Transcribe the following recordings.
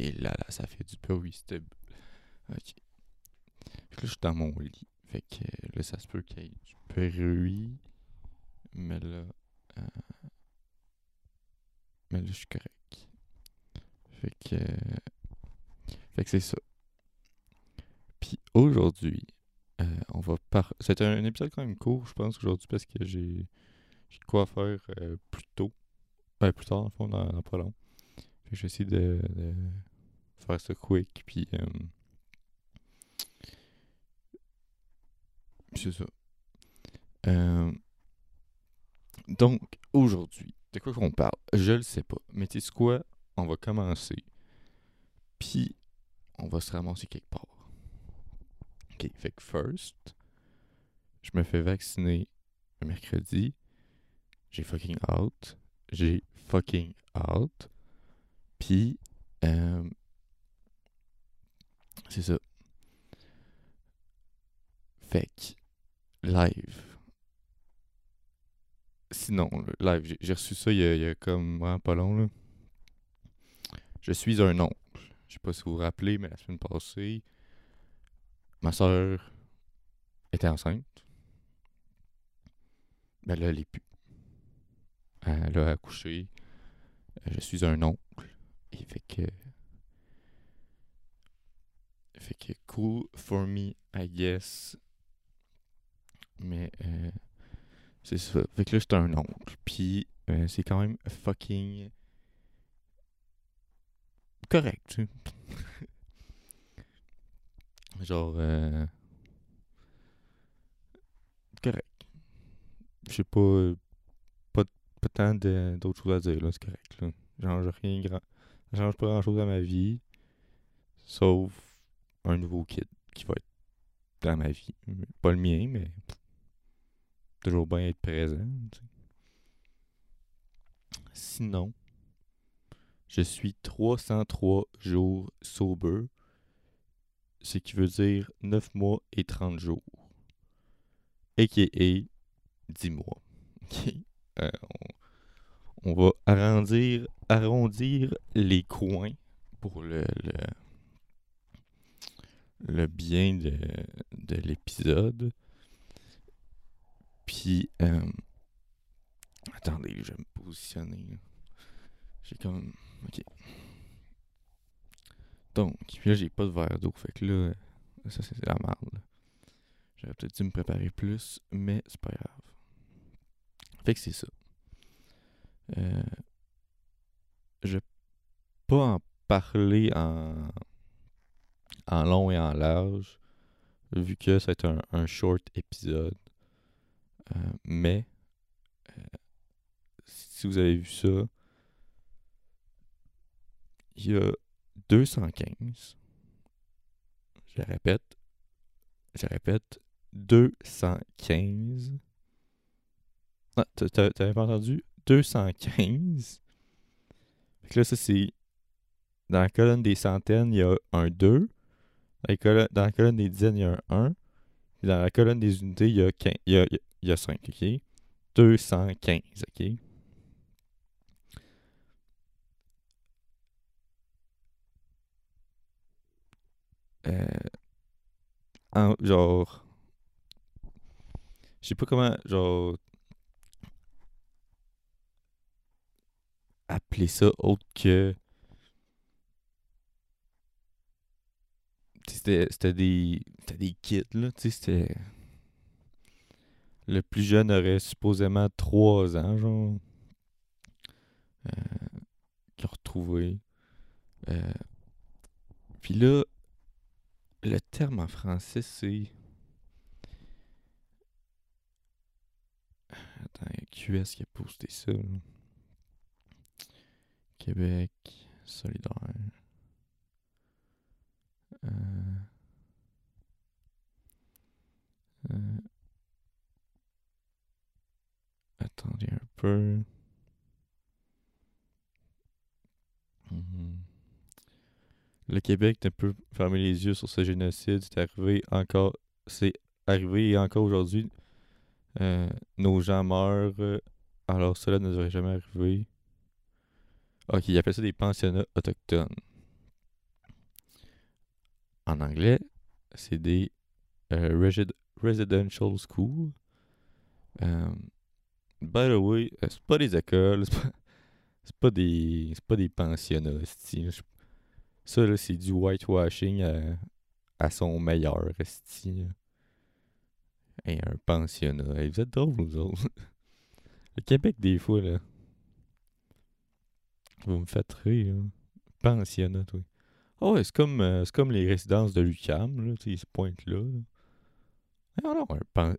Euh, et là, là, ça fait du bruit. Ok. Fait là, je suis dans mon lit. Fait que là, ça se peut qu'il y ait du bruit. Mais là. euh, mais là, je suis correct. Fait que. Fait que c'est ça. Puis aujourd'hui, euh, on va par. C'était un épisode quand même court, je pense, aujourd'hui, parce que j'ai. J'ai quoi faire euh, plus tôt. Ouais, plus tard, en fond, dans, pas long. Fait que je vais essayer de faire ça quick, puis. euh, c'est ça. Euh, donc, aujourd'hui, de quoi qu'on parle? Je le sais pas. Mais tu sais quoi? On va commencer. Puis, on va se ramasser quelque part. Ok, fait que first, je me fais vacciner le mercredi. J'ai fucking out. J'ai fucking out. Puis, euh, c'est ça. Fait que, live. Sinon, live, j'ai- reçu ça il y, a, comme vraiment pas long. Là. Je suis un oncle. Je sais pas si vous vous rappelez, mais la semaine passée, ma soeur était enceinte. Ben là, elle est plus. Elle a accouché. Je suis un oncle. Et fait que. Fait que cool for me, I guess. Mais euh, c'est ça. Fait que là, j'étais un oncle. Puis euh, c'est quand même fucking correct. Genre, euh, correct. Je sais pas, pas, pas tant d'autres choses à dire, là, c'est correct, là. Change rien grand. Change pas grand chose à ma vie. Sauf un nouveau kid qui va être dans ma vie. Pas le mien, mais toujours bien être présent. Sinon, je suis 303 jours sober, ce qui veut dire 9 mois et 30 jours. A.K.A. 10 mois. Euh, on, on va arrondir, arrondir les coins pour le, le, le bien de, de l'épisode. Puis, euh, attendez, je vais me positionner. J'ai comme. Ok. Donc, puis là, j'ai pas de verre d'eau. Fait que là, ça, c'est la merde. J'aurais peut-être dû me préparer plus, mais c'est pas grave. Fait que c'est ça. Euh, je vais pas en parler en, en long et en large, vu que c'est un, un short épisode. Euh, mais, euh, si vous avez vu ça, il y a 215. Je répète. Je répète. 215. Ah, t'avais pas entendu? 215. Fait que là, ça, c'est. Dans la colonne des centaines, il y a un 2. Dans, la colonne des dizaines, il y a un 1. Puis dans la colonne des unités, il y a, 15 il y a, il y a 5, OK? 215, OK? Euh, en- genre, je sais pas comment, genre, appeler ça autre que. Tu sais, C'était des, c'était des kits, là, tu sais, c'était. Le plus jeune aurait supposément 3 ans, genre. Euh, qu'ils ont retrouvé. Euh, Puis là, le terme en français, c'est. Attends, QS qui a posté ça. Québec solidaire. Euh, euh, attendez un peu. Mhm. Le Québec ne peut fermer les yeux sur ce génocide. C'est arrivé encore. C'est arrivé et encore aujourd'hui. euh, nos gens meurent. alors cela ne devrait jamais arriver. Ok, ils appellent ça des pensionnats autochtones. En anglais, c'est des euh, resi- residential schools. Euh, by the way, euh, c'est pas des écoles, c'est pas, des c'est pas des pensionnats. Ça c'est du whitewashing à, à son meilleur. esti, là. Hey, un pensionnat. Hey, vous êtes drôles, vous autres. Le Québec, des fois, là. Vous me faites rire, là. Pensionnat, oui. Ouais, c'est comme, euh, c'est comme les résidences de sais, ils se pointent là. Ah non, pen...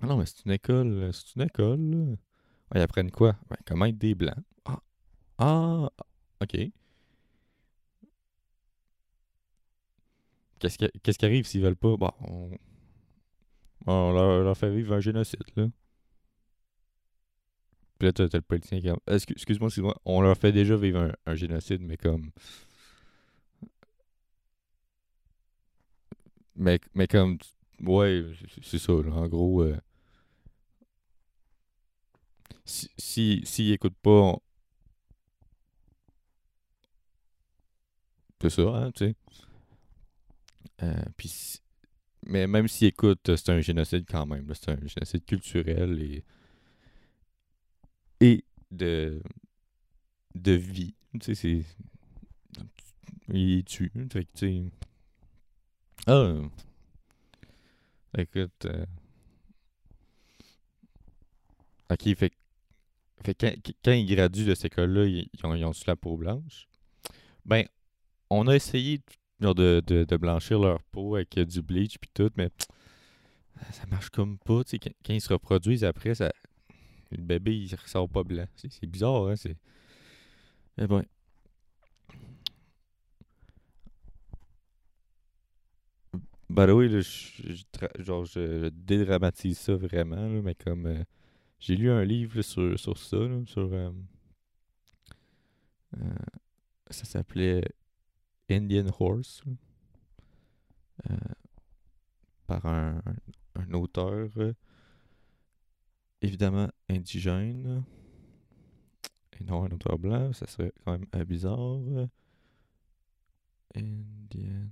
Ah non, mais c'est une école, euh, c'est une école, là. Ils apprennent quoi? Comment être des blancs. Ah, ah, ok. Qu'est-ce qui, qu'est-ce qui arrive s'ils veulent pas? Bon, on, on leur, leur fait vivre un génocide, là. Excuse-moi, excuse-moi. On leur fait déjà vivre un, génocide, mais comme... Mais, mais comme... Ouais, c'est- ça, là. En gros... euh, si, si, s'ils écoutent pas... C'est ça, hein, tu sais. Euh, puis si- mais même s'ils écoutent, c'est un génocide quand même. C'est un génocide culturel et... Et de... Vie. Tu sais, c'est... Il tue. Fait. Ah... Écoute... euh, Ok, fait, fait quand, quand ils graduent de cette école-là, ils, ont, ils la peau blanche? Ben, on a essayé de, blanchir leur peau avec euh, du bleach puis tout, mais ça marche comme pas. quand ils se reproduisent après, ça, le bébé, il ressort pas blanc. C'est bizarre, hein? C'est... Mais bon. Way, là, je, je genre, je, dédramatise ça vraiment, là, mais comme... euh, j'ai lu un livre sur, sur ça, là, sur... euh, euh, ça s'appelait Indian Horse, par un, un auteur évidemment indigène, et non un auteur blanc, ça serait quand même euh, bizarre. Indian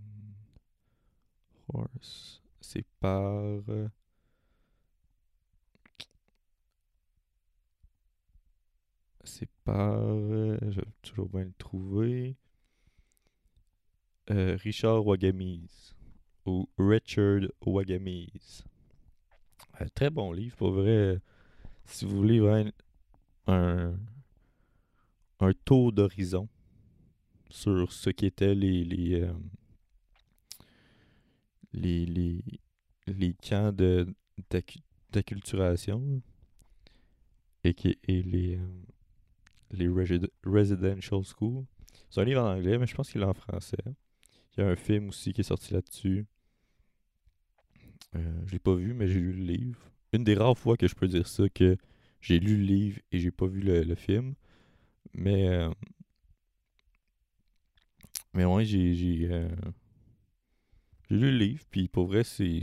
Horse, c'est par... euh, C'est par. euh, je vais toujours bien le trouver. Richard Wagamise. Ou Richard Wagamise. Euh, très bon livre, pour vrai. Si vous voulez un, un tour d'horizon sur ce qu'étaient les. les, euh, les, les, les camps de d'accu- d'acculturation et, et les, euh, residential schools. C'est un livre en anglais, mais je pense qu'il est en français. Il y a un film aussi qui est sorti là-dessus. Euh, je l'ai pas vu, mais j'ai lu le livre. Une des rares fois que je peux dire ça, que j'ai lu le livre et j'ai pas vu le, le film. Mais. euh, mais ouais, j'ai. J'ai euh, lu le livre, puis pour vrai, c'est.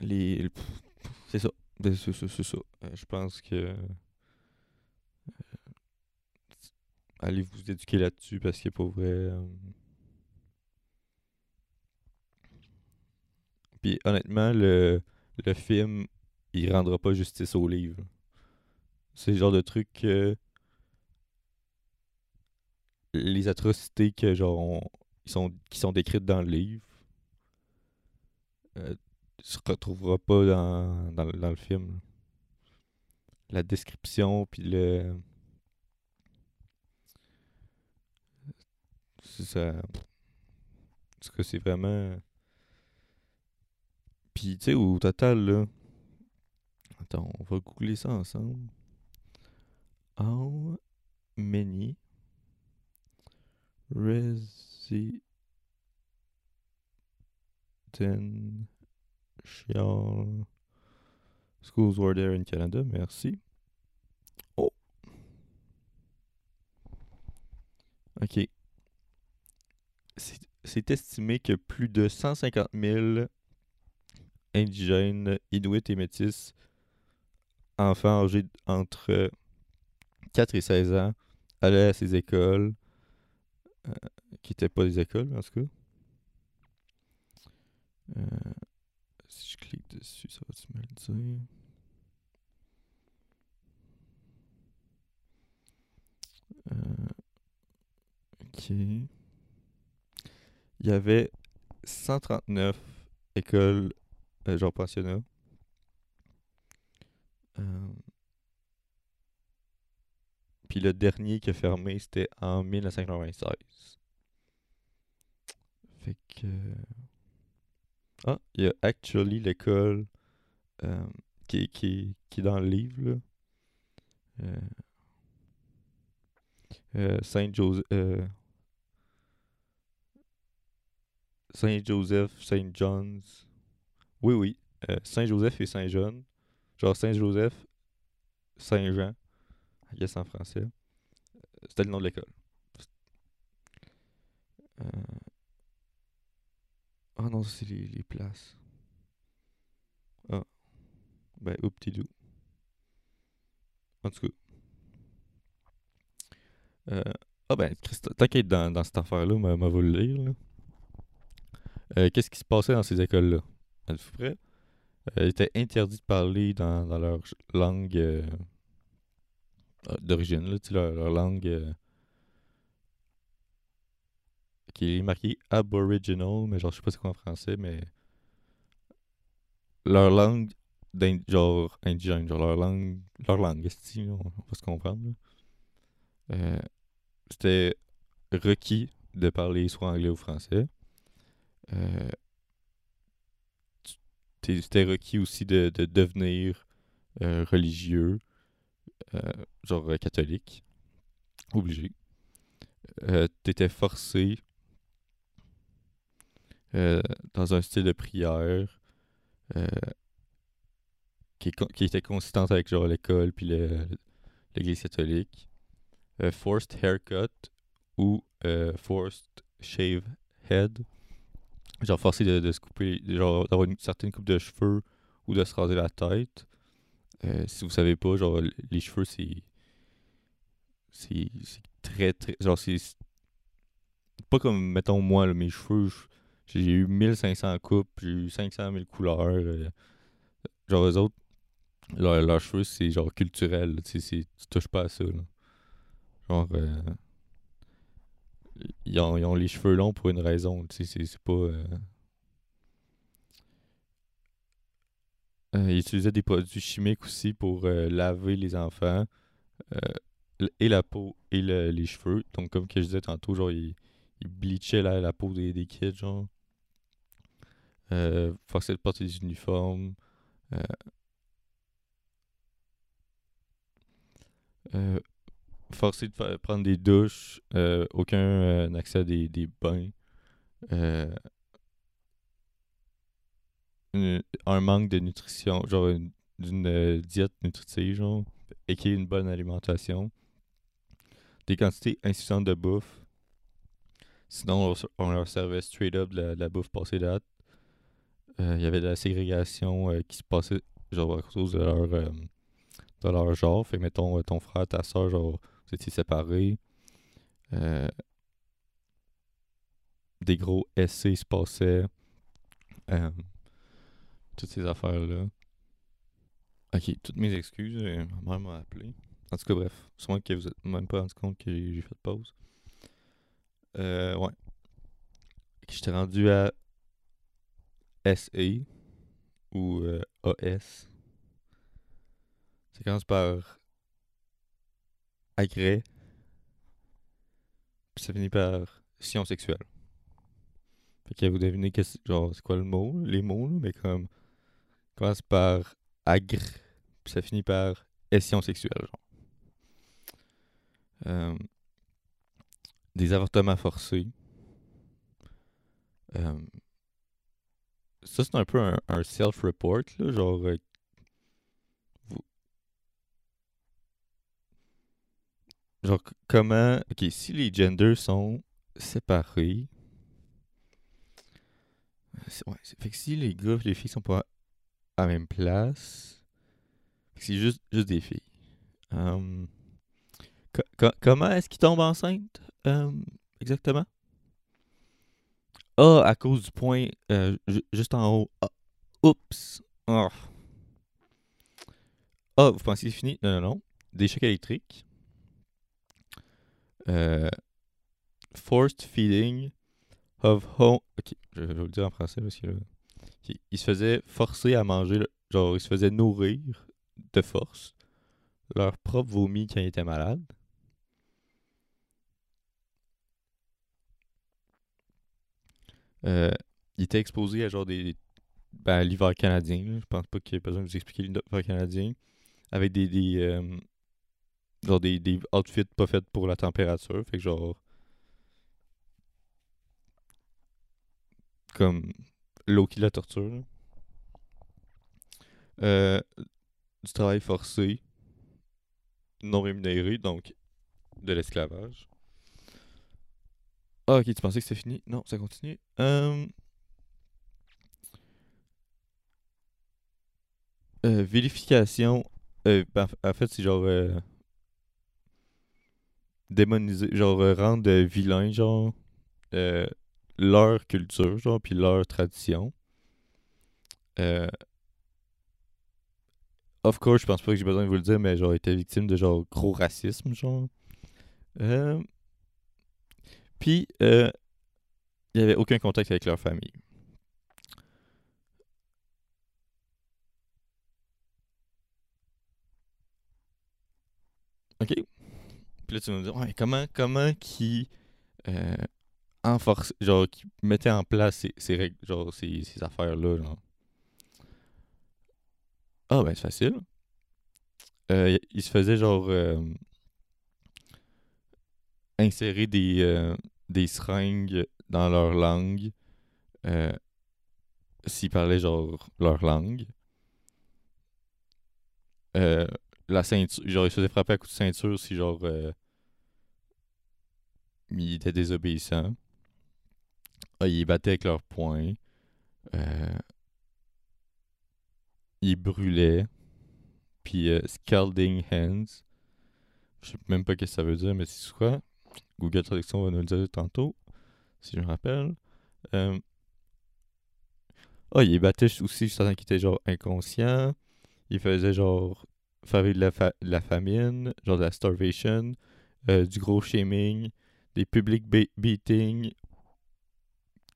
Les. C'est ça. C'est c'est- ça. Euh, je pense que. euh, allez vous éduquer là-dessus parce que pour vrai. Puis honnêtement, le, le film, il rendra pas justice au livre. C'est le genre de truc que. Les atrocités que genre ils sont, qui sont décrites dans le livre euh, se retrouvera pas dans, dans, dans le film. La description puis le. Ça. En tout cas, c'est vraiment. Puis, tu sais, au total, là. Attends, on va googler ça ensemble. How many residential schools were there in Canada? Merci. Oh. Ok. C'est estimé que plus de 150 000 indigènes, inuits et métis, enfants âgés entre 4 et 16 ans, allaient à ces écoles, euh, qui n'étaient pas des écoles, en tout cas. Euh, si je clique dessus, ça va-tu me le dire? Euh, ok. Il y avait 139 écoles, euh, genre pensionnats. Euh, Puis le dernier qui a fermé, c'était en 1996. Fait que. Ah, il y a actually l'école euh, qui, qui, qui est dans le livre, là. Euh, euh, Saint-Joseph. euh, Saint-Joseph, Saint-John's. Oui, oui. euh, Saint-Joseph et Saint-John. Genre Saint-Joseph, Saint-Jean. Guess en français. Euh, C'était le nom de l'école. Euh... Ah non, c'est les, places. Ah. Ben, ouptidou. En tout cas. Ah ben, être dans, dans cette affaire-là, m'a m'a le lire. Qu'est-ce qui se passait dans ces écoles-là? Êtes-vous prêts? Euh, était interdit de parler dans, leur langue euh, euh, d'origine, leur, leur langue qui est marquée Aboriginal, mais genre, je sais pas c'est quoi en français, mais leur langue genre indigène, genre leur langue, leur langue, est on va se comprendre. c'était requis de parler soit anglais ou français. C'était requis aussi de, de devenir euh, religieux, euh, genre euh, catholique, obligé. T'étais forcé dans un style de prière qui, qui était consistante avec genre l'école puis l'église catholique. Forced haircut ou forced shave head. Genre forcé de, se couper, genre d'avoir une certaine coupe de cheveux ou de se raser la tête. Euh, si vous savez pas, genre les cheveux c'est c'est très très genre c'est pas comme mettons moi mes cheveux j'ai eu 1500 coupes, j'ai eu 500 000 couleurs. euh, genre eux autres leur- leurs cheveux c'est genre culturel, tu sais, tu touches pas à ça. Genre euh, ils ont, ont les cheveux longs pour une raison, tu sais, c'est pas euh, Euh, ils utilisaient des produits chimiques aussi pour euh, laver les enfants, et la peau et le- les cheveux. Donc, comme que je disais tantôt, genre, ils, ils bleachaient la, la peau des, des kids, genre. Euh, forçaient de porter des uniformes. Euh, forcés de prendre des douches. euh, aucun euh, accès à des, des bains. Euh, un manque de nutrition, genre une- euh, diète nutritive, genre, et qui est une bonne alimentation. Des quantités insuffisantes de bouffe. Sinon, on, leur servait straight up de la, bouffe passée date. Il y avait de la ségrégation qui se passait, genre, à cause de leur, de leur genre. Fait mettons, ton frère, ta soeur, genre, vous séparés. Euh, des gros essais se passaient. Euh, toutes ces affaires-là. Ok, toutes mes excuses, euh, ma mère m'a appelé. En tout cas, bref, sûrement que vous êtes même pas rendu compte que j'ai fait pause. Euh, ouais. J'étais rendu à SE ou euh, AS. Ça commence par agrès. Puis ça finit par science sexuelle. Fait que vous devinez que genre c'est quoi le mot, les mots, mais comme commence par agre, puis ça finit par ession sexuelle, genre. Euh, des avortements forcés. Euh, ça, c'est un peu un, self-report, genre. euh, Genre, comment. Ok, si les genders sont séparés. Ouais, fait que si les gars et les filles sont pas à la même place. C'est juste, juste des filles. Hum, co- co- comment est-ce qu'ils tombent enceintes hum, exactement? Ah, à cause du point euh, ju- juste en haut. Ah, oups. Ah. Ah, vous pensez que c'est fini? Non, non, non. Des chocs électriques. Euh, forced feeding of home. Ok, je vais vous le dire en français parce que là. Ok, Il se faisait forcer à manger, genre, il se faisait nourrir de force leur propre vomi quand ils étaient malades. Euh, il était exposé à genre des. Ben, l'hiver canadien. Je pense pas qu'il y ait besoin de vous expliquer l'hiver canadien. Avec des. des euh, genre des, des outfits pas faits pour la température. Fait que genre. Comme. L'eau qui la torture. Euh, du travail forcé. Non rémunéré, donc de l'esclavage. Ah, ok, tu pensais que c'était fini? Non, ça continue. Euh, euh, vérification. euh, ben, en fait, c'est genre. Démoniser. Genre, euh, rendre euh, vilain, genre. euh, leur culture, genre, puis leur tradition. Of course, je pense pas que j'ai besoin de vous le dire, mais genre, était victime de genre gros racisme, genre. Euh, puis, il n'y avait aucun contact avec leur famille. OK? Puis là, tu vas me dire, ouais, comment, comment qui euh, enforce, genre, qui mettait en place ces, ces règles, genre, ces, ces affaires-là, genre? Ah, ben, c'est facile. Euh, il- se faisait, genre, euh, insérer des, euh, des seringues dans leur langue euh, s'ils parlaient, genre, leur langue. Euh, la ceinture, genre, il se faisait frapper à coups de ceinture si, genre, euh, il était désobéissant. Ah, ils battaient avec leurs poings. Euh, ils brûlaient. Puis euh, scalding hands. Je sais même pas ce que ça veut dire, mais c'est quoi? Google Traduction va nous le dire tantôt, si je me rappelle. Euh, Ah, il battait aussi juste qu'il était genre inconscient. Il faisait genre de la, fa- la famine, genre de la starvation, euh, du gros shaming, des public be- beating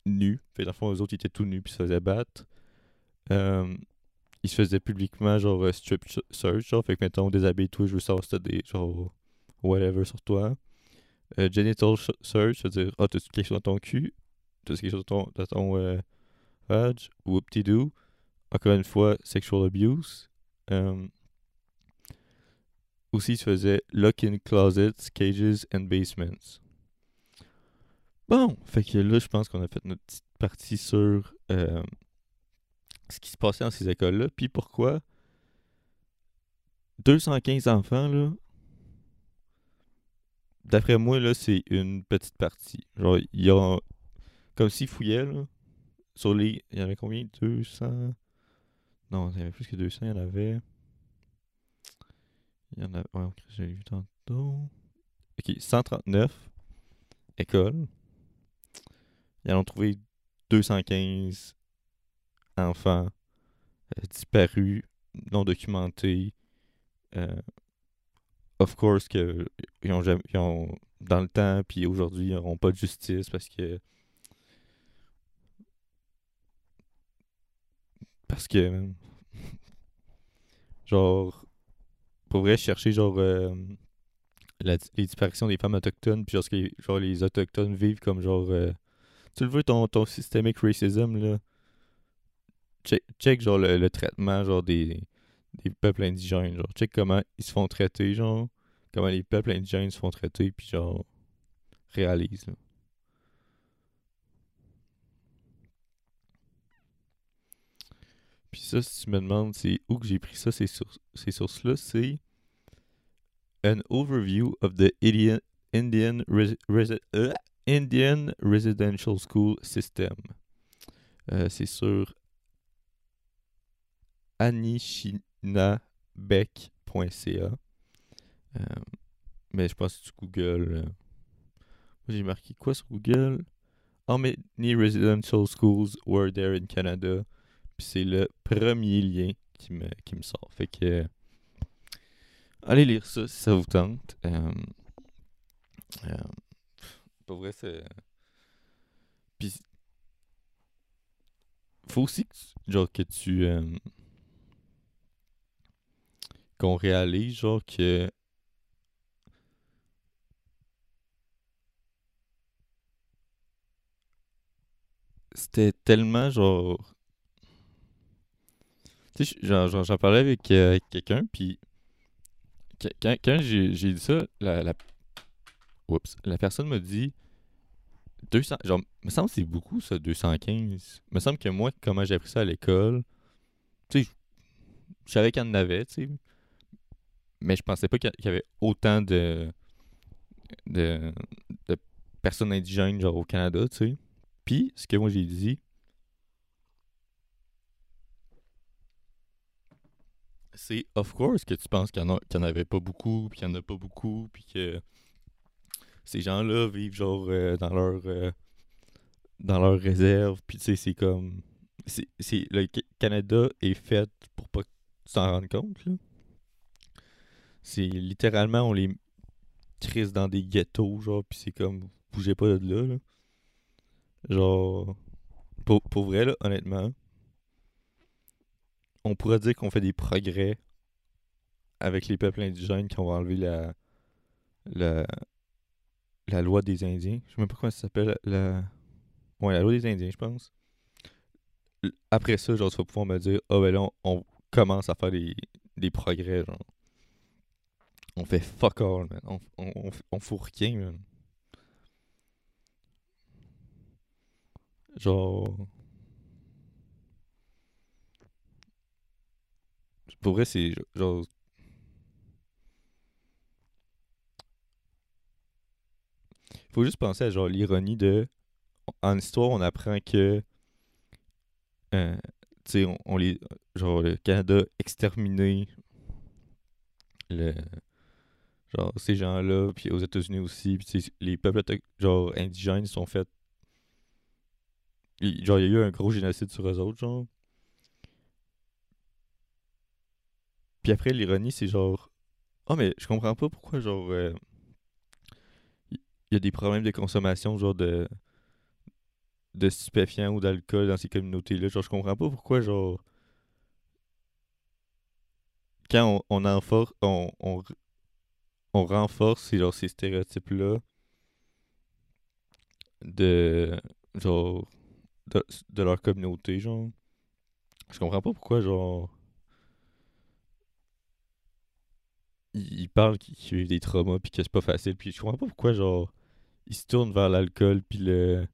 nus. Fait dans le fond, eux autres, étaient tout nus puis se faisaient battre. Euh, ils se faisaient publiquement genre euh, strip ch- search, genre, fait que mettons, déshabille-toi, je veux savoir si t'as des genre whatever sur toi. Euh, genital search, c'est-à-dire, ah, t'as-tu quelque chose dans ton cul? T'as-tu quelque chose dans ton, dans ton euh, vag? Whoop-de-doo. Encore une fois, sexual abuse. Euh, aussi, il se faisait lock-in closets, cages and basements. Bon, fait que là, je pense qu'on a fait notre petite partie sur euh, ce qui se passait dans ces écoles-là, puis pourquoi 215 enfants, là, d'après moi, là, c'est une petite partie. Genre, il y a, comme s'ils fouillaient, là, sur les, il y en avait combien? 200 Non, il y avait plus que 200, il y en avait. Il y en a, ouais, j'ai vu tantôt. Ok, 139 écoles. Ils ont trouvé 215 enfants euh, disparus, non documentés. Euh, of course que ils ont, jamais, dans le temps puis aujourd'hui ils n'auront pas de justice parce que parce que genre pour vrai chercher genre euh, les disparitions des femmes autochtones puis genre, genre les autochtones vivent comme genre tu le veux ton, ton systemic racism là check, check genre le, traitement genre des, des peuples indigènes genre check comment ils se font traiter genre comment les peuples indigènes se font traiter puis genre réalise là. Puis ça, si tu me demandes c'est où que j'ai pris ça, ces, sources, ces sources-là, c'est An Overview of the Indian, Indian, euh, Indian Residential School System. Euh, c'est sur anishinabec.ca. Euh, mais je pense que tu Google. euh, J'ai marqué quoi sur Google? How many residential schools were there in Canada? Puis c'est le premier lien qui me, qui me sort. Fait que. euh, allez lire ça si ça vous tente. Euh, euh, pour vrai, c'est. Puis. Faut aussi que tu, genre, que tu. euh, qu'on réalise, genre, que. C'était tellement, genre. Tu sais, j'en parlais avec, euh, avec quelqu'un, puis. Quand, quand j'ai dit ça, la, oups, la personne m'a dit 200. Genre, me semble que c'est beaucoup ça, 215. Me semble que moi, comment j'ai appris ça à l'école, tu sais, je savais qu'il y en avait, tu sais. Mais je pensais pas qu'il y avait autant de, de, de personnes indigènes, genre au Canada, tu sais. Puis, ce que moi j'ai dit, c'est of course que tu penses qu'il y, en en avait pas beaucoup, puis qu'il y en a pas beaucoup, puis que ces gens-là vivent genre euh, dans leur euh, dans leur réserve, puis tu sais, c'est comme c'est le Ca- Canada est fait pour pas que tu compte là. C'est littéralement on les crisse dans des ghettos genre puis c'est comme bougez pas de là, là. Genre pour, pour vrai là, honnêtement, on pourrait dire qu'on fait des progrès avec les peuples indigènes qui ont enlevé la la la loi des Indiens. Je sais même pas comment ça s'appelle la Ouais, la loi des Indiens, je pense. Après ça, genre, tu vas pouvoir me dire, ah ben là, on, commence à faire des, des progrès, genre. On fait fuck all, man. On, on, on, on fout rien, man. Genre. Pour vrai, c'est genre. Faut juste penser à genre l'ironie de. En histoire, on apprend que. euh, tu sais, on, les. Genre, le Canada exterminé le. Genre, ces gens-là, puis aux États-Unis aussi, puis les peuples genre indigènes sont faits. Genre, il y a eu un gros génocide sur eux autres, genre. Puis après, l'ironie, c'est genre. Ah, mais je comprends pas pourquoi, genre. euh, Il y a des problèmes de consommation, genre de. de stupéfiants ou d'alcool dans ces communautés-là. Genre, je comprends pas pourquoi, genre. Quand on, on, on, renforce ces, genre, ces stéréotypes-là de. genre. de, de leur communauté, genre. Je comprends pas pourquoi, genre. Ils, ils parlent qu'ils vivent des traumas puis que c'est pas facile. Puis je comprends pas pourquoi, genre. Ils se tournent vers l'alcool puis le.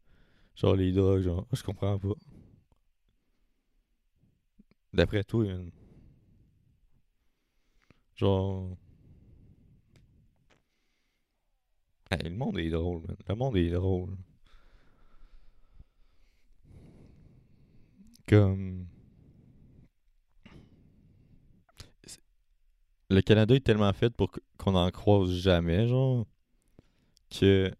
Genre les drogues, genre. Je comprends pas. D'après toi, man. Genre. Hey, le monde est drôle, man. Le monde est drôle. Comme. Le Canada est tellement fait pour qu'on en croise jamais, genre. Que.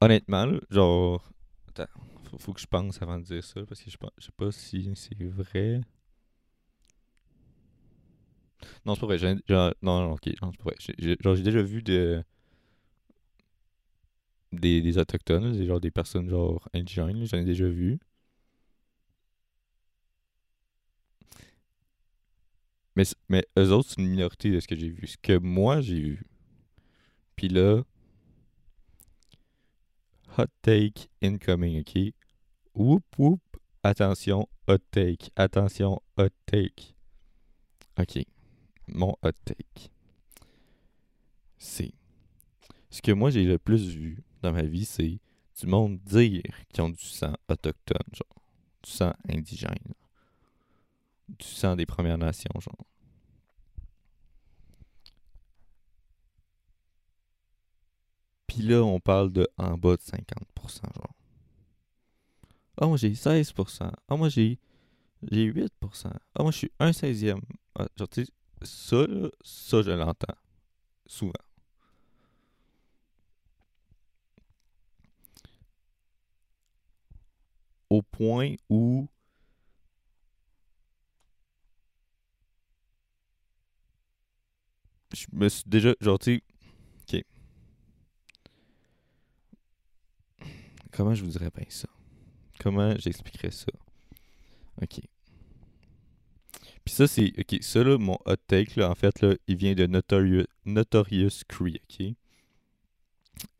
Honnêtement, là, genre. Attends, faut, que je pense avant de dire ça, parce que je, je sais pas si c'est vrai. Non, c'est pas vrai. genre- non, non, ok, non, c'est vrai. Genre, j'ai déjà vu de, des, des autochtones, des, genre des personnes genre indigènes, j'en ai déjà vu. Mais, mais eux autres, c'est une minorité de ce que j'ai vu. Ce que moi, j'ai vu. Puis là, hot take incoming, ok? Whoop whoop, attention, hot take. Attention, hot take. Ok, mon hot take. C'est. Ce que moi j'ai le plus vu dans ma vie, c'est du monde dire qu'ils ont du sang autochtone, genre. Du sang indigène. Du sang des Premières Nations, genre. Là, on parle de en bas de 50%, genre. Ah, moi, j'ai 16%. Ah, moi, j'ai j'ai 8%. Ah, moi, je suis un 16e. Ah, ça, ça, je l'entends. Souvent. Au point où je me suis déjà, genre, tu sais, ok. Comment je vous dirais bien ça? Comment j'expliquerais ça? Ok. Puis ça, c'est. Ok, ça, là, mon hot take, là, en fait, là, il vient de Notorious, Notorious Cree, ok?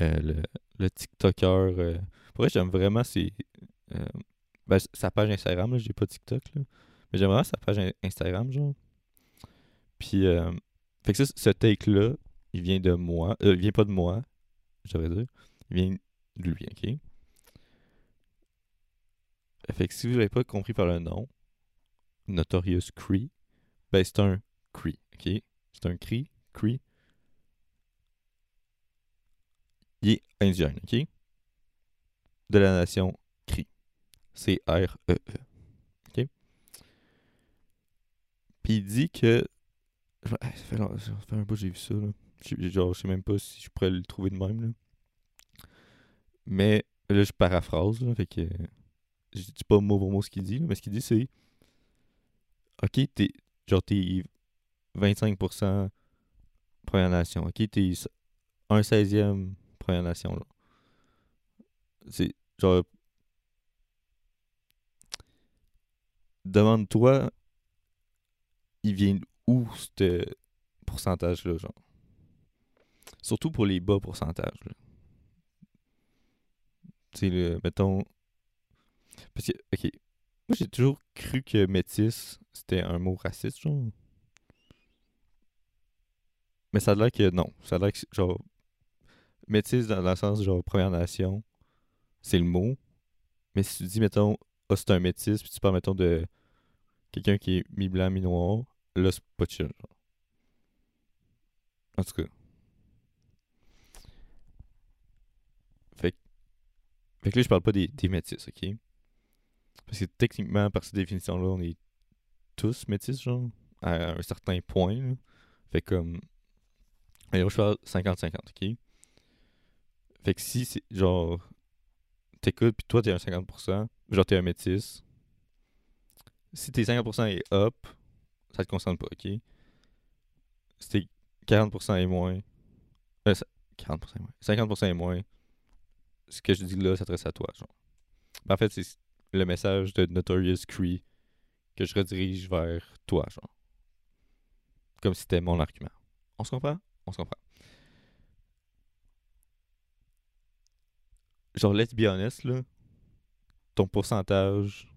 Euh, le, le TikToker. Euh, pour vrai, j'aime vraiment ses. Euh, ben, sa page Instagram, là, j'ai pas TikTok, là. Mais j'aime vraiment sa page in- Instagram, genre. Puis, euh, fait que ça, ce take-là, il vient de moi. Il vient pas de moi, je devrais dire. Il vient de lui, ok? Fait que si vous l'avez pas compris par le nom, Notorious Cree, ben c'est un Cree, ok? C'est un Cree, Cree. Il est indien, ok? De la nation Cree. C-R-E-E. Ok? Puis il dit que. Ça fait, un bout que j'ai vu ça, là. Genre, je sais même pas si je pourrais le trouver de même, là. Mais là, je paraphrase, là, fait que je dis pas mot pour mot ce qu'il dit, mais ce qu'il dit, c'est Ok, t'es genre t'es 25% Première Nation. Ok, t'es un 16e Première Nation. Là. C'est genre. Demande-toi, il vient où ce pourcentage-là, genre? Surtout pour les bas pourcentages. Tu sais, mettons. Parce que, ok. Moi, j'ai toujours cru que métis, c'était un mot raciste, genre. Mais ça a l'air que non. Ça a l'air que, genre. Métis, dans, le sens, genre, Première Nation, c'est le mot. Mais si tu dis, mettons, ah, c'est un métis, puis tu parles, mettons, de quelqu'un qui est mi-blanc, mi-noir, là, c'est pas chill, genre. En tout cas. Fait, que- fait que là, je parle pas des, des métis, ok? Parce que techniquement, par cette définition-là, on est tous métis, genre, à un certain point. Fait comme. Allez, je parle 50-50, ok? Fait que si c'est genre. T'écoutes, puis toi, t'es un 50%, genre, t'es un métis. Si t'es 50% et up, ça te concerne pas, ok? Si t'es 40% et moins. Euh, ça- 40% et moins. 50% et moins. Ce que je dis là, ça s'adresse à toi, genre. Ben, en fait, c'est le message de Notorious Cree que je redirige vers toi, genre. Comme si c'était mon argument. On se comprend? On se comprend. Genre, let's be honest, là. Ton pourcentage.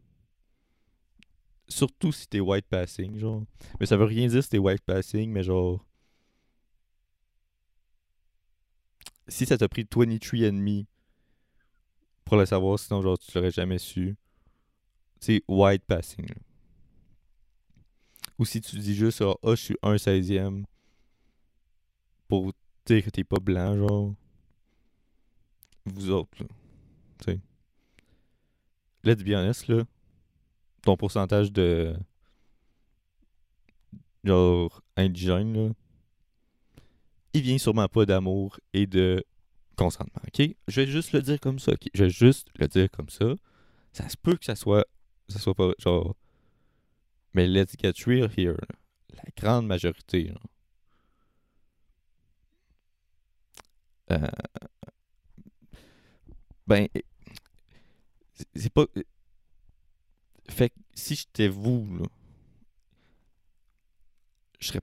Surtout si t'es white passing, genre. Mais ça veut rien dire si t'es white passing, mais genre. Si ça t'a pris 23 ennemis pour le savoir, sinon, genre, tu l'aurais jamais su. C'est white passing. Ou si tu dis juste, ah, je suis un 16e pour dire que t'es pas blanc, genre. Vous autres, là. Tu sais. Let's be honest, là. Ton pourcentage de. Genre, indigène, là. Il vient sûrement pas d'amour et de consentement, ok? Je vais juste le dire comme ça, ok? Je vais juste le dire comme ça. Ça se peut que ça soit. Ça soit pas. Genre. Mais let's get real here. La grande majorité. Euh, ben, c'est- pas. eh, Fait que si j'étais vous, là, je serais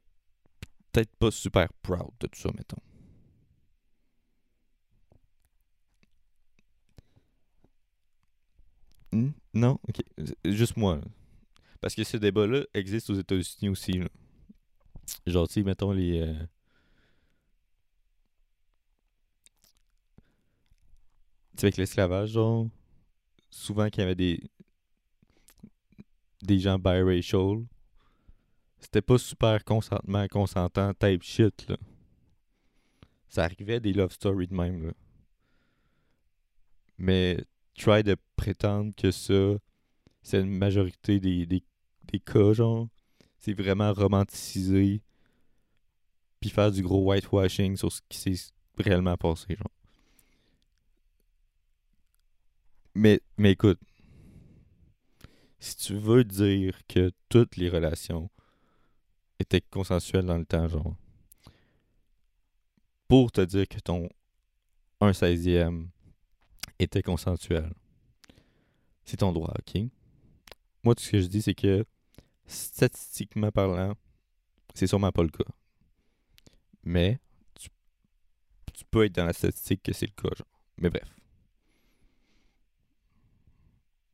peut-être pas super proud de tout ça, mettons. Hmm? Non? Ok. Juste moi. Parce que ce débat-là existe aux États-Unis aussi. Genre, tu sais, mettons les. euh, Tu sais, avec l'esclavage, genre, souvent qu'il y avait des. des gens biracial, c'était pas super consentement, consentant type shit, là. Ça arrivait des love stories de même, là. Mais try de prétendre que ça, c'est une majorité des, des, cas, genre, c'est vraiment romanticisé, puis faire du gros whitewashing sur ce qui s'est réellement passé, genre. Mais, mais écoute, si tu veux dire que toutes les relations étaient consensuelles dans le temps, genre, pour te dire que ton 1 16e était consensuel, c'est ton droit, ok? Moi, tout ce que je dis, c'est que statistiquement parlant, c'est sûrement pas le cas. Mais tu, peux être dans la statistique que c'est le cas, genre. Mais bref.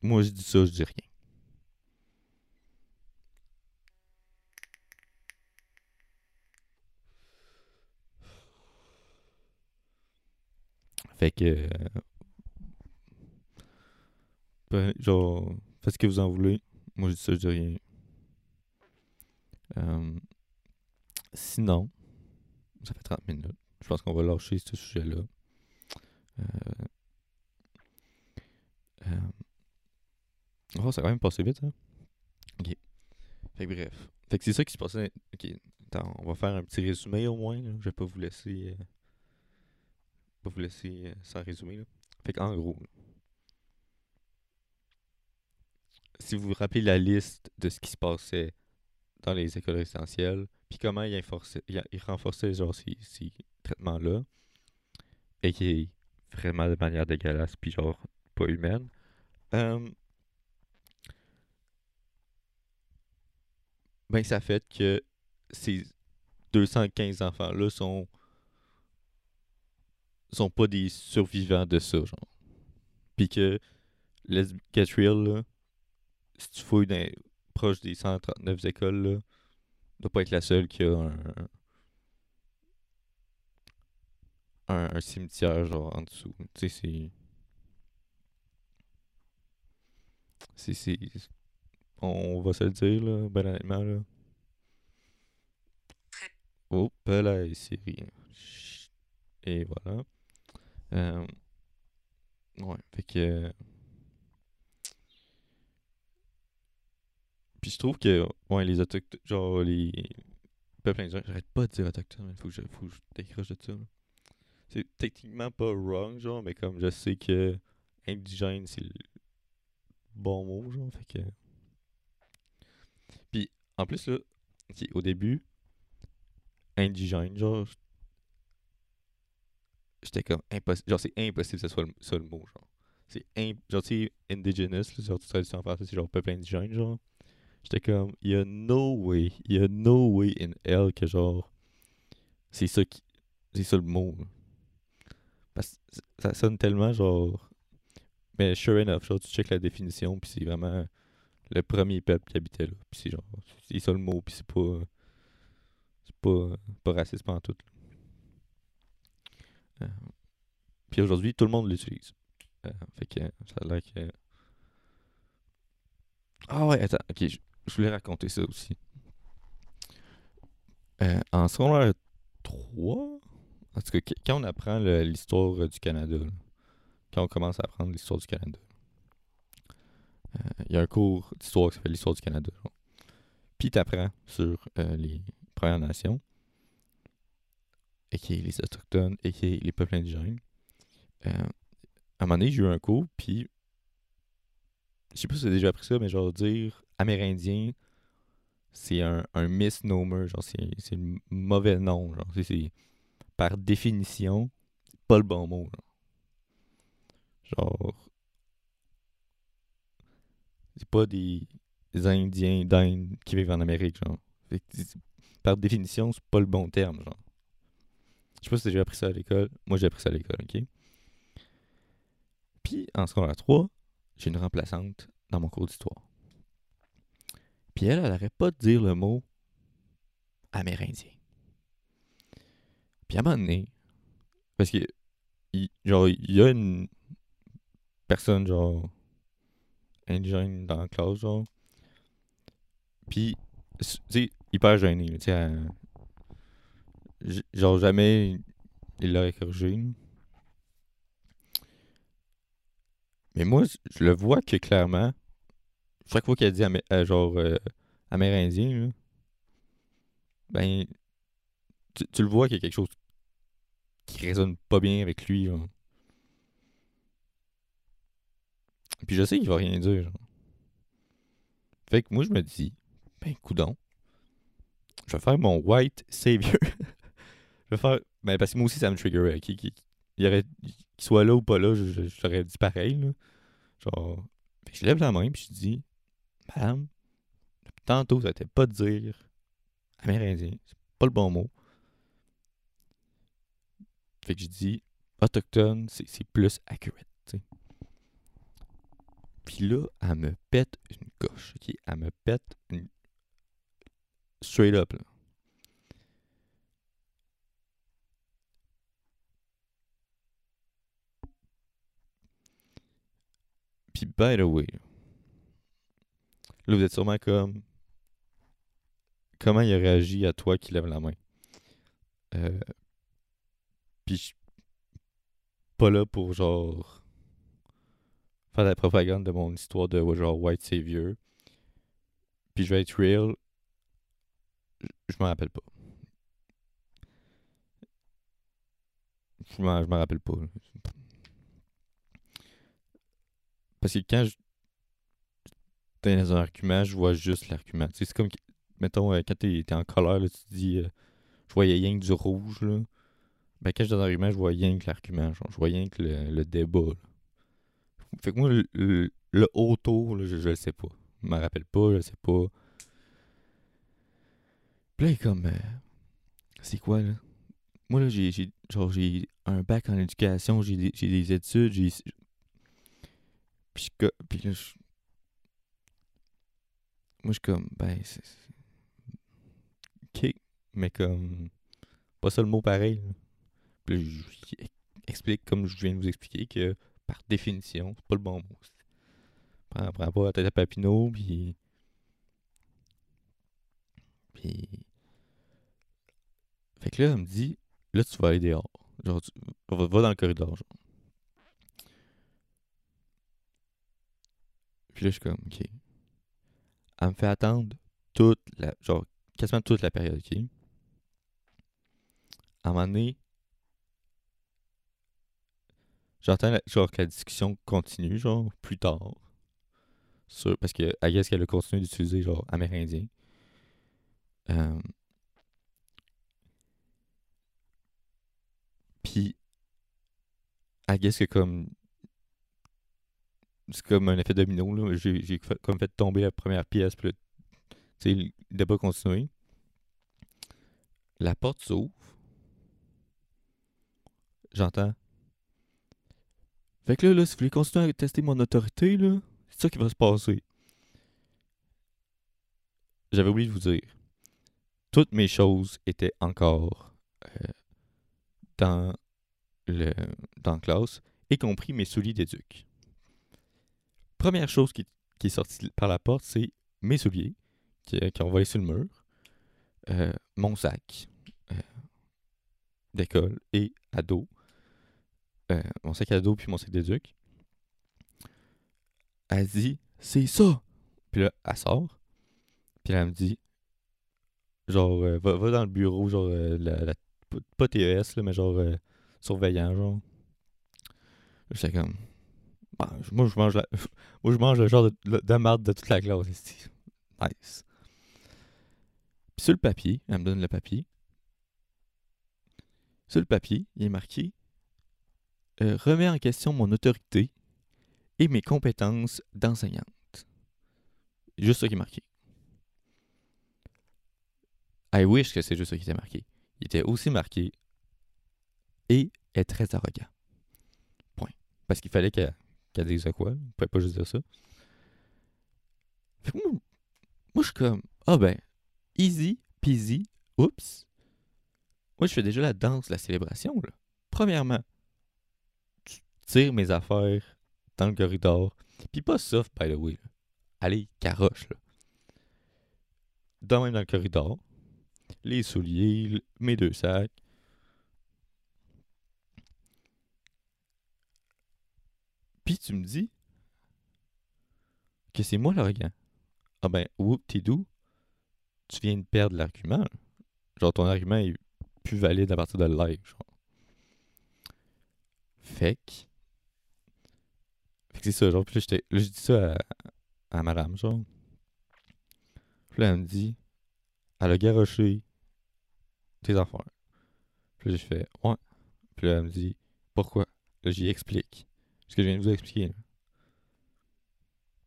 Moi, je dis ça, je dis rien. Fait que. euh, ben, genre, faites ce que vous en voulez. Moi, je dis ça, je dis rien. Euh, sinon, ça fait 30 minutes. Je pense qu'on va lâcher ce sujet-là. Euh, euh, Oh, ça a quand même passé vite, hein? Ok. Fait que bref. Fait que c'est ça qui se passait. Ok. Attends, on va faire un petit résumé au moins. là. Je vais pas vous laisser. pas vous laisser sans résumé. Là. Fait qu'en gros. Si vous vous rappelez la liste de ce qui se passait dans les écoles résidentielles, puis comment ils, ils ils renforçaient genre ces, traitements-là, et qui est vraiment de manière dégueulasse, puis genre pas humaine. euh, ben ça fait que ces 215 enfants-là sont sont pas des survivants de ça, genre. Puis que let's get si tu fouilles proche des 139 écoles, là, doit pas être la seule qui a un, un, cimetière, genre, en dessous. Tu sais, c'est... C'est... On va se le dire, là, ben là. Oh, là, c'est rien. Et voilà. Euh, ouais, fait que... Puis je trouve que, ouais, les autochtones, genre les peuples indigènes, j'arrête pas de dire autochtones, il faut que je, faut que je décroche de ça. C'est techniquement pas wrong, genre, mais comme je sais que indigène, c'est le bon mot, genre, fait que... Puis, en plus, là, au début, indigène, genre, j'étais comme impossible, genre, c'est impossible que ce soit le, ça le mot, genre. C'est genre, tu indigenous, là, genre, traduction en français, c'est genre peuple indigène, genre. J'étais comme, il y a no way, il y a no way in hell que genre, c'est ça qui, c'est ça le mot. Parce que ça sonne tellement genre, mais sure enough, genre tu check la définition puis c'est vraiment le premier peuple qui habitait là. Puis c'est genre, c'est ça le mot puis c'est pas, c'est pas, pas raciste en tout. puis aujourd'hui tout le monde l'utilise. Euh, fait que ça a l'air que. Ah ouais, attends, ok, je, voulais raconter ça aussi. Euh, en secondaire 3, en tout cas, qu- quand on apprend l'histoire euh, du Canada, quand on commence à apprendre l'histoire du Canada, euh, il y a un cours d'histoire qui s'appelle l'histoire du Canada. genre. Puis t'apprends sur euh, les Premières Nations, et qui les Autochtones, et qui les peuples indigènes. Euh, à un moment donné, j'ai eu un cours, puis je sais pas si t'as déjà appris ça, mais genre dire amérindien, c'est un, un misnomer, genre c'est le mauvais nom, genre c'est- par définition pas le bon mot. Genre, Genre, c'est pas des, Indiens d'Inde qui vivent en Amérique, genre. Fait par définition, c'est pas le bon terme, genre. Je sais pas si t'as déjà appris ça à l'école. Moi, j'ai appris ça à l'école, ok? Puis, en secondaire 3, j'ai une remplaçante dans mon cours d'histoire. Puis elle, elle arrête pas de dire le mot amérindien. Puis à un moment donné, parce que, genre, il y a une personne, genre, indigène dans la classe, genre. Puis, tu sais, hyper gêné, tu sais, genre, jamais il l'aurait corrigé. là. Mais moi, je le vois que clairement, chaque fois qu'elle dit euh, genre euh, amérindien, ben, tu, tu le vois qu'il y a quelque chose qui résonne pas bien avec lui. Genre. Puis je sais qu'il va rien dire. genre. Fait que moi, je me dis, ben, coudon, je vais faire mon white savior. je vais faire. Ben, parce que moi aussi, ça me triggerait. Qu'il qu'il- il aurait- qu'il soit là ou pas là, je, je, je t'aurais dit pareil. Là. Genre. Je lève la main, puis je dis, Madame, tantôt, ça n'était pas dire amérindien. C'est pas le bon mot. Fait que je dis, autochtone, c'est plus accurate. Puis là, elle me pète une coche. ok? Elle me pète une. Straight up, là. Puis, by the way, là, vous êtes sûrement comme. Comment il a réagi à toi qui lève la main? Euh, puis, je pas là pour genre. faire la propagande de mon histoire de genre White Savior. Puis, je vais être real. Je m'en rappelle pas. Je m'en rappelle pas. Parce que quand je. Dans un argument, je vois juste l'argument. C'est comme. Mettons, euh, quand t'es t'es en colère, tu te dis. euh, je voyais rien que du rouge, là. Ben, quand je dans un argument, je vois rien que l'argument. Je vois rien que le, le débat, là. Fait que moi, le, le, le autour, là, je, je le sais pas. Je m'en rappelle pas, je le sais pas. Puis comme. euh, c'est quoi, là? Moi, là, j'ai, genre, j'ai un bac en éducation, j'ai des, j'ai des études, j'ai. Puis, je co- puis je- moi, je suis comme, ben, c'est. Ok, mais comme. Pas ça le mot pareil. Puis je, je explique, comme je viens de vous expliquer, que par définition, c'est pas le bon mot. Prends, prends pas la tête à Papineau, puis. Puis. Fait que là, elle me dit, là, tu vas aller dehors. Genre, tu, va dans le corridor, genre. Puis là, je suis comme, ok. Elle me fait attendre toute la. Genre, quasiment toute la période, ok? À un moment donné, j'entends genre que la discussion continue, genre, plus tard. Sur, parce que, I guess qu'elle a continué d'utiliser, genre, amérindien. Euh, Puis, I guess que comme. C'est comme un effet domino, là. J'ai comme fait tomber la première pièce, puis sais, le débat continue. La porte s'ouvre. J'entends. Fait que là, là, si vous voulez continuer à tester mon autorité, là, c'est ça qui va se passer. J'avais oublié de vous dire. Toutes mes choses étaient encore euh, dans le dans la classe, y compris mes souliers d'éduc. Première chose qui, est sortie par la porte, c'est mes souliers qui, qui ont volé sur le mur, euh, mon sac euh, d'école et à dos, euh, mon sac à dos puis mon sac d'éduc. Elle dit c'est ça. Puis là, elle sort. Puis là, elle me dit genre euh, va, dans le bureau genre euh, la, pas TES là, mais genre euh, surveillant genre. J'étais comme moi je mange moi je mange le genre de, de, de marde de toute la classe ici. Nice. Puis sur le papier, elle me donne le papier. Sur le papier, il est marqué euh, remet en question mon autorité et mes compétences d'enseignante. Juste ça qui est marqué. I wish que c'est juste ça qui était marqué. Il était aussi marqué et est très arrogant. Point. Parce qu'il fallait qu'elle qu'elle dise ça quoi. On pouvait pas juste dire ça. Moi, je suis comme, ah ben, easy, peasy, oups. Moi, je fais déjà la danse, la célébration, là. Premièrement, tu tires mes affaires dans le corridor. Puis pas soft, by the way. là. Allez, caroche, là. Dans même dans le corridor. Les souliers, mes deux sacs. Puis tu me dis, que c'est moi l'arrogant. Ah ben, whoop, t'es doux. Tu viens de perdre l'argument. Genre, ton argument est plus valide à partir de live. Genre. Fait que. C'est ça, genre, puis là, là, je dis ça à, madame, genre. Puis là, elle me dit, elle a garoché tes affaires. Puis là, j'ai fait, ouais. Puis là, elle me dit, pourquoi? Là, j'y explique. Ce que je viens de vous expliquer.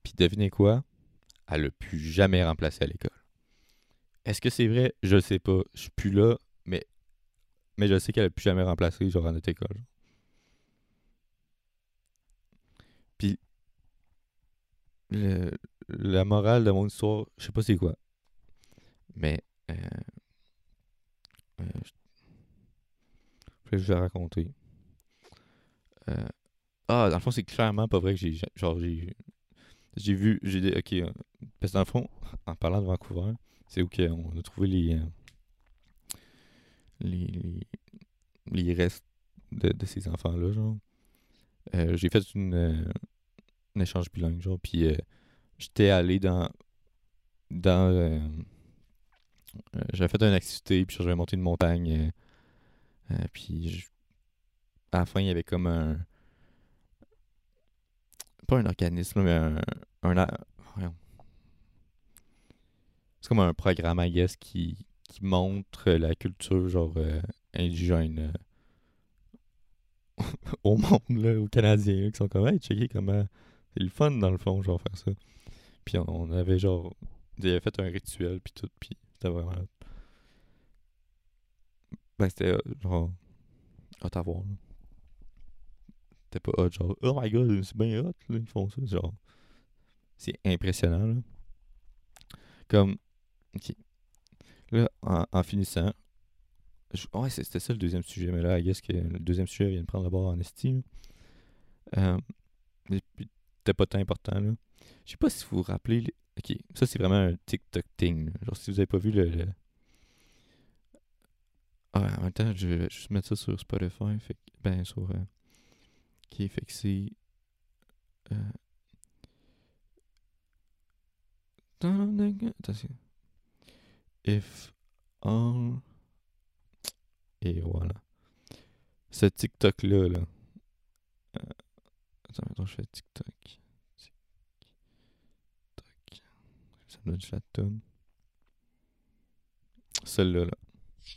Puis devinez quoi? Elle a plus jamais remplacé à l'école. Est-ce que c'est vrai? Je le sais pas. Je suis plus là, mais, mais je sais qu'elle a plus jamais remplacé, genre, à notre école. Puis, la morale de mon histoire, je sais pas c'est quoi. Mais, euh, euh, je vais raconter. Euh, ah, dans le fond, c'est clairement pas vrai que j'ai. Genre, j'ai. J'ai vu. J'ai. Ok. euh, parce que dans le fond, en parlant de Vancouver, c'est où qu'on a trouvé les. euh, les, les. les restes de, ces enfants-là, genre. Euh, j'ai fait une. un échange bilingue, genre. Puis, euh, j'étais allé dans. Dans. j'avais fait une activité, puis j'avais monté une montagne. puis, à la fin, il y avait comme un. Pas un organisme, mais un. un. C'est comme un programme, I guess, qui, qui montre la culture, genre, euh, indigène euh, au monde, là, aux Canadiens, qui sont comme, hey, checker comment. C'est le fun, dans le fond, genre, faire ça. Puis, on, avait, genre. Ils avaient fait un rituel, puis tout, puis c'était vraiment. Ben, c'était, euh, genre. à voir, là. C'était pas hot, genre, oh my god, c'est bien hot, là, ils font ça, genre. C'est impressionnant, là. Comme, ok. Là, en, finissant, ouais, c'était ça le deuxième sujet, mais là, I guess que le deuxième sujet vient de prendre la barre en esti, là. Euh, c'était pas tant important, là. Je sais pas si vous vous rappelez, ok, ça c'est vraiment un TikTok thing, là. Genre, si vous avez pas vu le. Ah, en même temps, je vais juste mettre ça sur Spotify, fait ben, sur. euh, Ok, fait que c'est. Euh... If all. Et voilà. Ce TikTok-là, là. Euh, Attends, attends, je fais TikTok. TikTok. Ça me donne la tonne. Celle-là, là.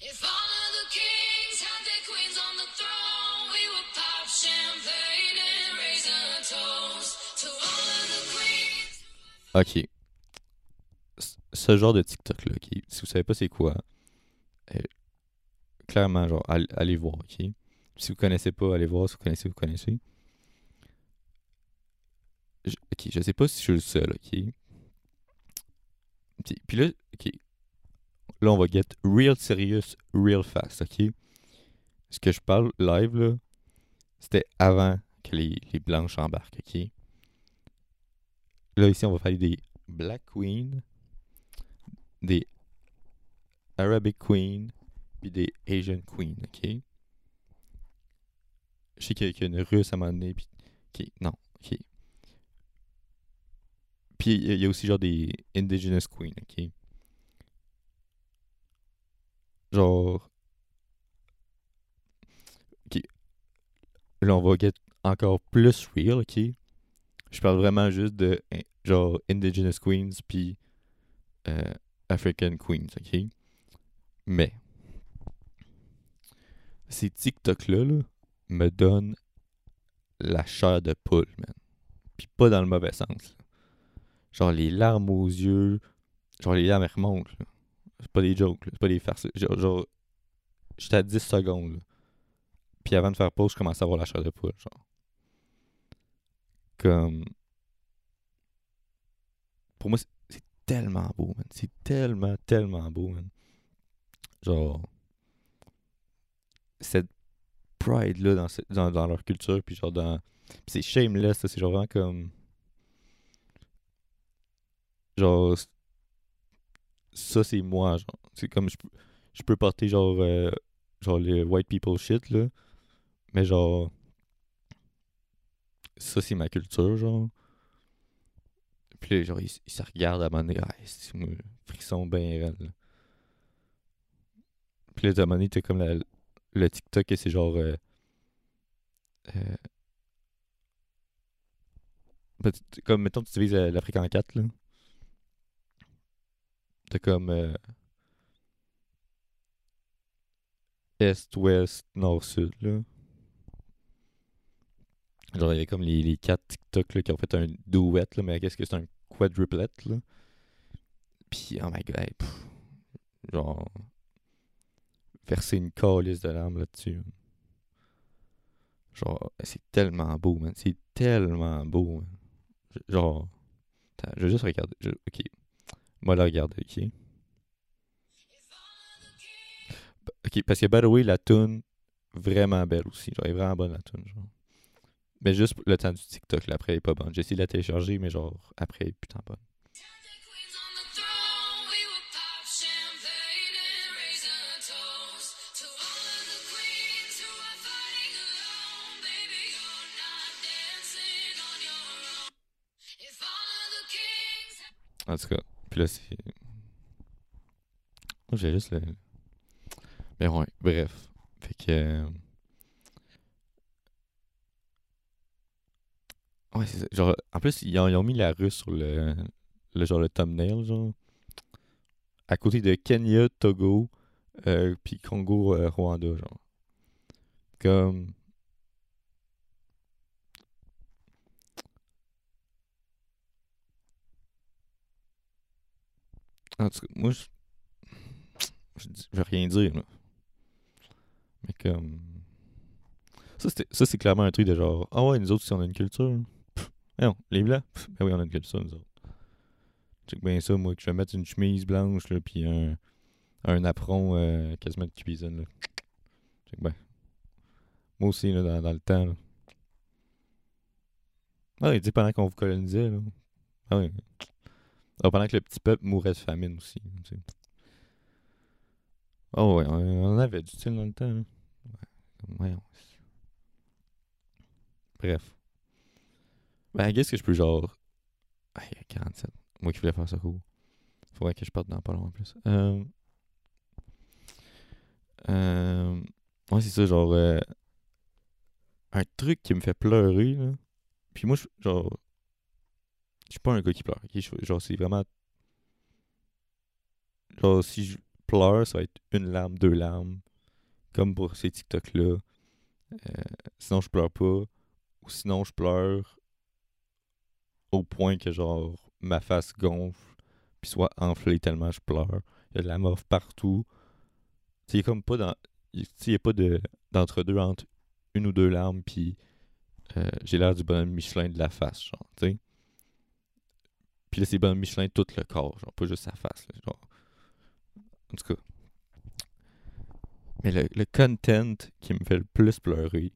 If Ok. Ce genre de TikTok-là, ok. Si vous savez pas c'est quoi, euh, clairement, genre, all- allez voir, ok. Si vous connaissez pas, allez voir. Si vous connaissez, vous connaissez. Ok, je sais pas si je suis le seul, ok. Puis, puis là, ok. Là, on va get real serious, real fast, ok. Ce que je parle live, là, c'était avant que les, les blanches embarquent, ok. Là, ici, on va faire des Black Queen, des Arabic Queen, puis des Asian Queen, ok? Je sais qu'il y a- une russe à un moment donné, puis... Ok, non, ok. Puis il y a aussi genre des Indigenous Queen, ok? Genre... Ok. Là, on va get encore plus real, ok? Je parle vraiment juste de genre Indigenous Queens puis euh, African Queens, ok? Mais ces TikTok-là là, me donnent la chair de poule, man. Puis pas dans le mauvais sens. Genre les larmes aux yeux, genre les larmes elles remontent. C'est pas des jokes, là, c'est pas des farces. Genre, j'étais à 10 secondes. Puis avant de faire pause, je commençais à avoir la chair de poule, genre. Comme pour moi, c'est- tellement beau, man. C'est tellement, tellement beau, man. Genre, cette pride-là dans, dans, dans leur culture, puis genre dans... C'est shameless, c'est genre vraiment comme... Genre, ça, c'est moi, genre. C'est comme, je, je peux porter, genre, euh, genre, le white people shit, là, mais genre... Ça, c'est ma culture, genre. Puis genre, il, s- il se regarde à un moment donné. Ah, c'est bien raide. Puis là, à un moment donné, t'as comme la- le TikTok et c'est genre. euh, euh, ben, comme, mettons, tu divises la- l'Afrique en quatre, là. T'as comme. euh, Est, ouest, nord, sud, là. Genre, il y avait comme les, les quatre TikTok là, qui ont fait un duet, là, mais qu'est-ce que c'est un quadruplet, là? Puis, oh my god, genre, verser une calice de larmes là-dessus. Genre, c'est tellement beau, man. C'est tellement beau. Genre, je vais juste regarder. je- ok. Moi, la regarder, ok? Ok, parce que, by the way, la tune vraiment belle aussi. Genre, elle est vraiment bonne, la tune genre. Mais juste le temps du TikTok, là, après, est pas bonne. J'ai essayé de la télécharger, mais genre, après, est putain bonne. En tout cas, puis là, c'est. J'ai juste le. Mais ouais, bref. Fait que. Ouais, c'est. Genre, en plus, ils ont, mis la russe sur le, le genre le thumbnail, genre. À côté de Kenya, Togo, euh, puis Congo, euh, Rwanda, genre. Comme. En tout cas, moi, je. Je, vais rien dire, là. Mais comme. Ça, c'est clairement un truc de genre. Ah ouais, nous autres, si on a une culture. Non, les blancs? Ben oui, on a une culture, nous autres. Check bien ça, moi, que je vais mettre une chemise blanche, là, puis un, un apron euh, quasiment de cuisine, là. Check bien. Moi aussi, là, dans, dans le temps, là. Ah, il dit pendant qu'on vous colonisait, là. Ah oui. Ah, pendant que le petit peuple mourait de famine aussi. Oh ouais, on, avait du style dans le temps, là. Ouais. Bref. Ben, guess que je peux genre. Ah, il y a 47. Moi qui voulais faire ça cool. Faudrait que je parte dans pas long en plus. Euh... Euh... C'est ça, genre. euh, Un truc qui me fait pleurer, là. Puis moi, je, genre. Je suis pas un gars qui pleure, ok? Je- Genre, c'est vraiment. Genre, si je pleure, ça va être une larme, deux larmes. Comme pour ces TikTok-là. Euh, sinon, je pleure pas. Ou sinon, je pleure au point que, genre, ma face gonfle. Puis soit enflée tellement je pleure. Il y a de la morve partout. Il comme pas dans. Il tu sais, il y a pas de d'entre-deux entre une ou deux larmes. Puis euh, j'ai l'air du bonhomme Michelin de la face, genre, tu sais. Puis là, c'est bonhomme Michelin tout le corps, genre, pas juste sa face, genre. En tout cas. Mais le, le content qui me fait le plus pleurer,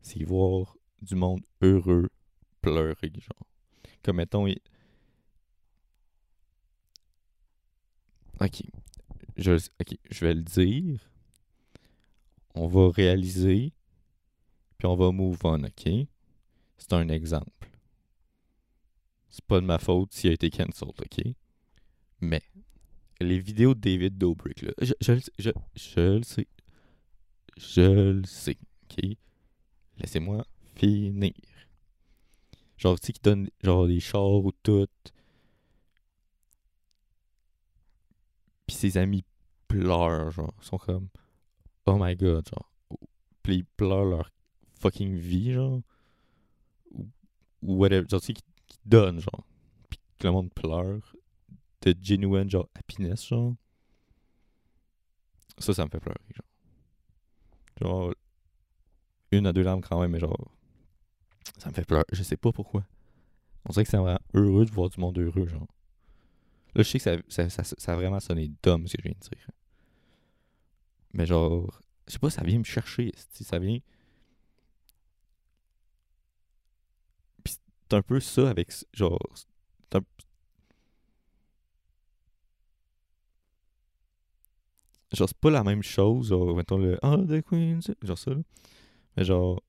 c'est voir du monde heureux pleurer, genre. Comme mettons, Ok. Je, ok, je vais le dire. On va réaliser. Puis on va move on, ok? C'est un exemple. C'est pas de ma faute s'il a été cancelled, ok? Mais les vidéos de David Dobrik, là, je, je, je, je le sais. Je le sais, ok? Laissez-moi finir. Genre, tu sais, qui donne genre des chars ou tout. Puis ses amis pleurent, genre. Ils sont comme, oh my god, genre. Puis ils pleurent leur fucking vie, genre. Ou, whatever. Genre, tu sais, qui, qui donnent, genre. Puis que le monde pleure. De genuine, genre, happiness, genre. Ça, ça me fait pleurer, genre. Genre, une à deux larmes quand même, mais genre, ça me fait pleurer. Je sais pas pourquoi. On dirait que c'est vraiment heureux de voir du monde heureux, genre. Là, je sais que ça, ça, ça, ça a vraiment sonné dumb, ce que je viens de dire. Mais genre, je sais pas, ça vient me chercher, ça vient... Pis c'est un peu ça avec, genre... un- Genre, c'est pas la même chose, genre, mettons le « Ah, the Queens », genre ça, là. Mais genre...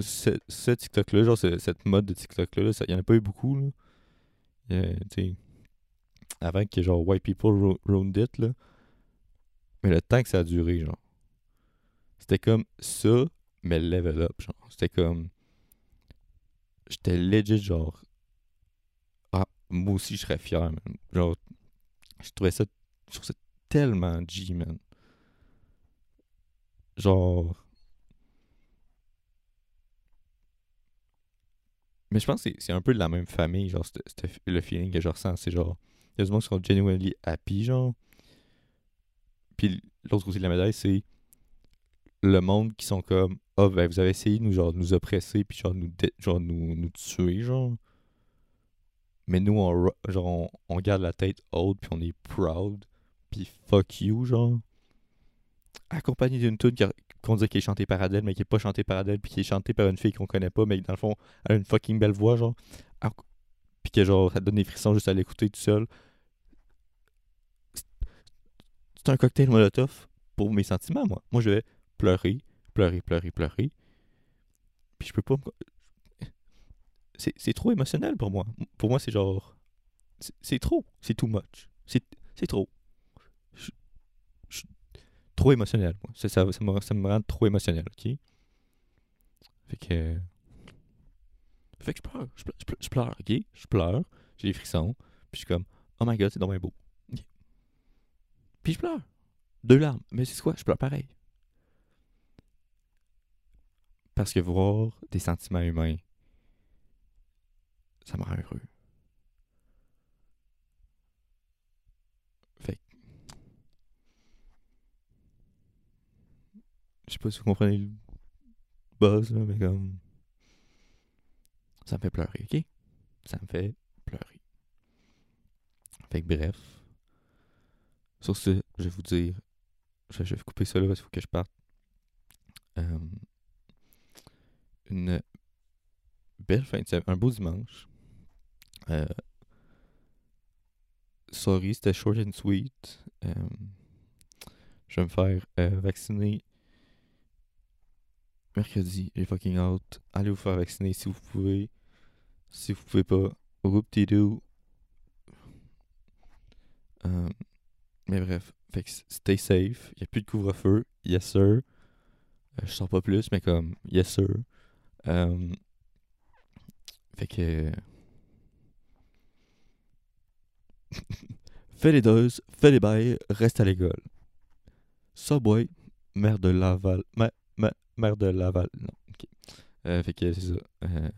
ce, TikTok-là, genre ce- cette mode de TikTok-là, il y en a pas eu beaucoup. Là. Euh, avant que genre White People Ruined It, là. Mais le temps que ça a duré, genre. C'était comme ça, mais level up, genre. C'était comme. J'étais legit, genre. Ah, moi aussi, je serais fier, man. Genre, je trouvais ça. Je trouve ça tellement G, man. Genre. Mais je pense que c'est- un peu de la même famille, genre, le feeling que je ressens. C'est genre. Il y a des gens qui sont genuinely happy, genre. Puis l'autre côté de la médaille, c'est le monde qui sont comme Ah, ben vous avez essayé de nous, genre, nous oppresser, puis genre, nous, genre, nous, nous tuer, genre. Mais nous, on, genre, on, garde la tête haute, puis on est proud, puis fuck you, genre. Accompagné d'une tune qui qu'on dit qui est chantée par Adele, mais qui est pas chantée par Adele, puis qui est chantée par une fille qu'on connaît pas, mais dans le fond, a une fucking belle voix, genre. Puis que, genre, ça donne des frissons juste à l'écouter tout seul. C'est un cocktail Molotov pour mes sentiments, moi. Moi, je vais pleurer, pleurer, pleurer, pleurer. Puis je peux pas me... C'est, trop émotionnel pour moi. Pour moi, c'est genre... C'est, trop. C'est too much. C'est trop. Trop émotionnel. Ça, ça, ça me, ça me rend trop émotionnel, OK? Fait que... Fait que je pleure. Je pleure, je pleure, je pleure. J'ai des frissons. Puis je suis comme... Oh my God, c'est bien beau. Puis je pleure. Deux larmes. Mais c'est quoi? Je pleure pareil. Parce que voir des sentiments humains, ça me rend heureux. Je sais pas si vous comprenez le buzz, là, mais comme. Ça me fait pleurer, ok? Ça me fait pleurer. Fait que bref. Sur ce, je vais vous dire. Je, vais couper ça là parce qu'il faut que je parte. Euh, une belle fin de semaine, un beau dimanche. Euh, sorry, c'était short and sweet. Euh, je vais me faire euh, vacciner mercredi. J'ai fucking out. Allez vous faire vacciner si vous pouvez. Si vous pouvez pas, whoop-de-doo. Euh, mais bref, fait que stay safe. Il a plus de couvre-feu. Yes, sir. Euh, je sors pas plus, mais comme, yes, sir. Euh, fait que. fais les doses, fais les bails, reste à l'école. Subway, mère de Laval. ma- ma- Mère de Laval. Non, ok. Euh, fait que c'est ça. Euh,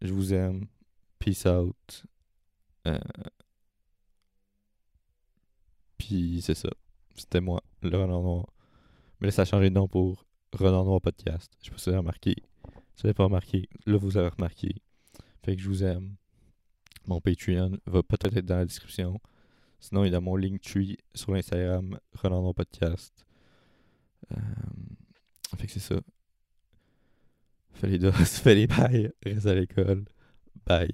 je vous aime. Peace out. Euh, Puis c'est ça. C'était moi, le Renard Noir. Mais là, ça a changé de nom pour Renard Noir Podcast. Je sais pas si vous avez remarqué. Si vous n'avez pas remarqué, là, vous avez remarqué. Fait que je vous aime. Mon Patreon va peut-être être dans la description. Sinon, il y a mon Linktree sur l'Instagram, Renard Noir Podcast. Euh, fait que c'est ça. Doses, fais les bails, reste à l'école. Bye.